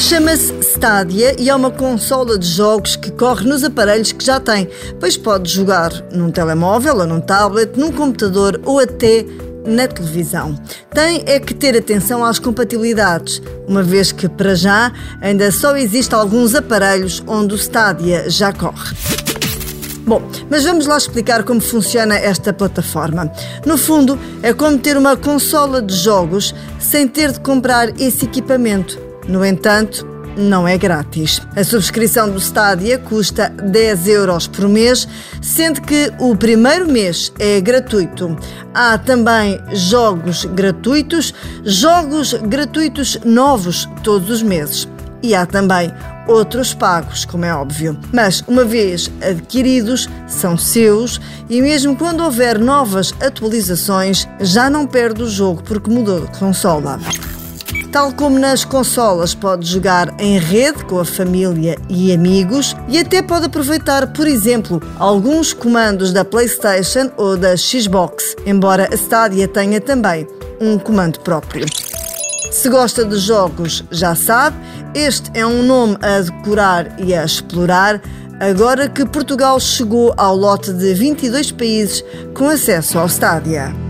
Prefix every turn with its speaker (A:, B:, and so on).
A: Chama-se Stadia e é uma consola de jogos que corre nos aparelhos que já tem, pois pode jogar num telemóvel ou num tablet, num computador ou até na televisão. Tem é que ter atenção às compatibilidades, uma vez que para já ainda só existem alguns aparelhos onde o Stadia já corre. Bom, mas vamos lá explicar como funciona esta plataforma. No fundo, é como ter uma consola de jogos sem ter de comprar esse equipamento. No entanto, não é grátis. A subscrição do Stadia custa 10 euros por mês, sendo que o primeiro mês é gratuito. Há também jogos gratuitos, jogos gratuitos novos todos os meses. E há também outros pagos, como é óbvio. Mas, uma vez adquiridos, são seus e mesmo quando houver novas atualizações, já não perde o jogo porque mudou de consola. Tal como nas consolas, pode jogar em rede com a família e amigos e até pode aproveitar, por exemplo, alguns comandos da PlayStation ou da Xbox, embora a Stadia tenha também um comando próprio. Se gosta de jogos, já sabe, este é um nome a decorar e a explorar. Agora que Portugal chegou ao lote de 22 países com acesso ao Stadia.